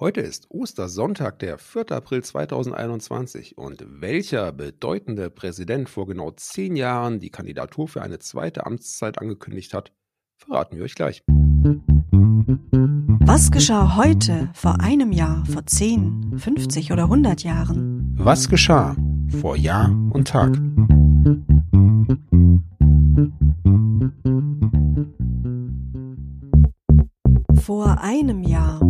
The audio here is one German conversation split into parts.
Heute ist Ostersonntag, der 4. April 2021. Und welcher bedeutende Präsident vor genau zehn Jahren die Kandidatur für eine zweite Amtszeit angekündigt hat, verraten wir euch gleich. Was geschah heute, vor einem Jahr, vor 10, 50 oder 100 Jahren? Was geschah vor Jahr und Tag? Vor einem Jahr.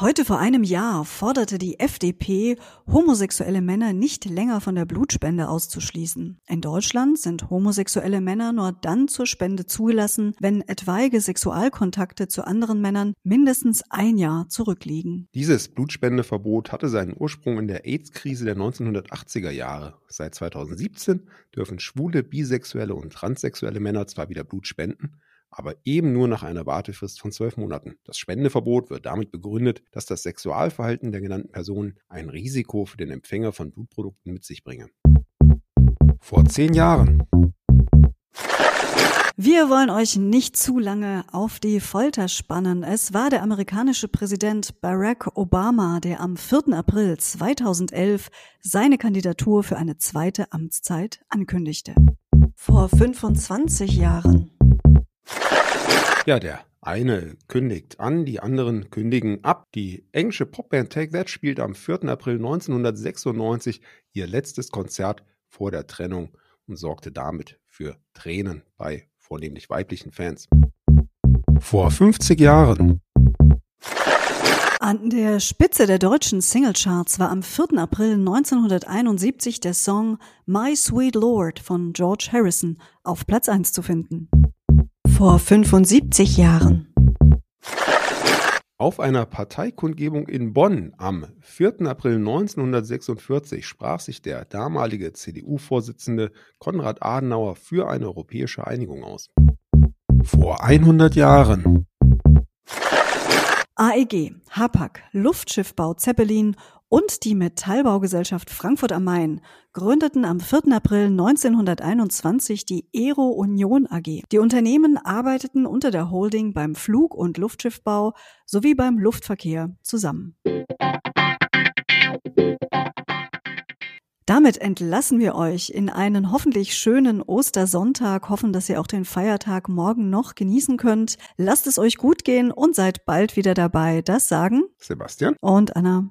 Heute vor einem Jahr forderte die FDP, homosexuelle Männer nicht länger von der Blutspende auszuschließen. In Deutschland sind homosexuelle Männer nur dann zur Spende zugelassen, wenn etwaige Sexualkontakte zu anderen Männern mindestens ein Jahr zurückliegen. Dieses Blutspendeverbot hatte seinen Ursprung in der AIDS-Krise der 1980er Jahre. Seit 2017 dürfen schwule, bisexuelle und transsexuelle Männer zwar wieder Blut spenden, aber eben nur nach einer Wartefrist von zwölf Monaten. Das Spendeverbot wird damit begründet, dass das Sexualverhalten der genannten Personen ein Risiko für den Empfänger von Blutprodukten mit sich bringe. Vor zehn Jahren. Wir wollen euch nicht zu lange auf die Folter spannen. Es war der amerikanische Präsident Barack Obama, der am 4. April 2011 seine Kandidatur für eine zweite Amtszeit ankündigte. Vor 25 Jahren. Ja, der eine kündigt an, die anderen kündigen ab. Die englische Popband Take That spielt am 4. April 1996 ihr letztes Konzert vor der Trennung und sorgte damit für Tränen bei vornehmlich weiblichen Fans. Vor 50 Jahren. An der Spitze der deutschen Singlecharts war am 4. April 1971 der Song My Sweet Lord von George Harrison auf Platz 1 zu finden vor 75 Jahren. Auf einer Parteikundgebung in Bonn am 4. April 1946 sprach sich der damalige CDU-Vorsitzende Konrad Adenauer für eine europäische Einigung aus. Vor 100 Jahren. AEG, Hapag, Luftschiffbau Zeppelin und die Metallbaugesellschaft Frankfurt am Main gründeten am 4. April 1921 die Aero Union AG. Die Unternehmen arbeiteten unter der Holding beim Flug- und Luftschiffbau sowie beim Luftverkehr zusammen. Damit entlassen wir euch in einen hoffentlich schönen Ostersonntag, hoffen, dass ihr auch den Feiertag morgen noch genießen könnt. Lasst es euch gut gehen und seid bald wieder dabei. Das sagen Sebastian und Anna.